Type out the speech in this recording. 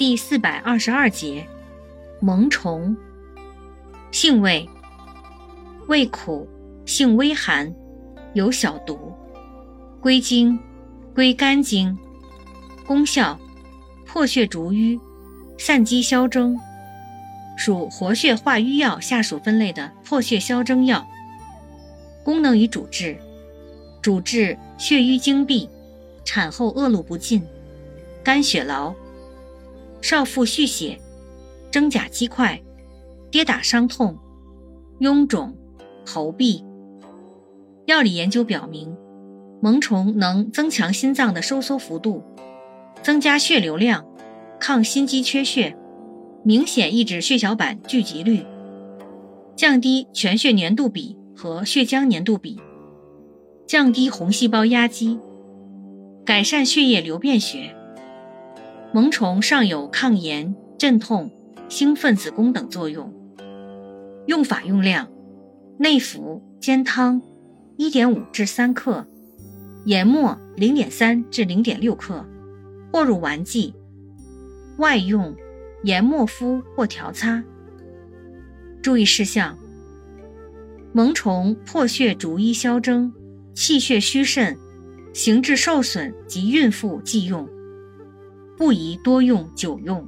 第四百二十二节，萌虫。性味：味苦，性微寒，有小毒。归经：归肝经。功效：破血逐瘀，散积消征。属活血化瘀药下属分类的破血消征药。功能与主治：主治血瘀经闭、产后恶露不尽、肝血劳、少腹蓄血、真假积块、跌打伤痛、臃肿、喉痹。药理研究表明，萌虫能增强心脏的收缩幅度，增加血流量，抗心肌缺血，明显抑制血小板聚集率，降低全血粘度比。和血浆粘度比，降低红细胞压积，改善血液流便学。萌虫尚有抗炎、镇痛、兴奋子宫等作用。用法用量：内服煎汤，1.5至3克，研末0.3至0.6克，或入丸剂。外用研末敷或调擦。注意事项。萌虫破血逐瘀消征，气血虚肾、形质受损及孕妇忌用，不宜多用久用。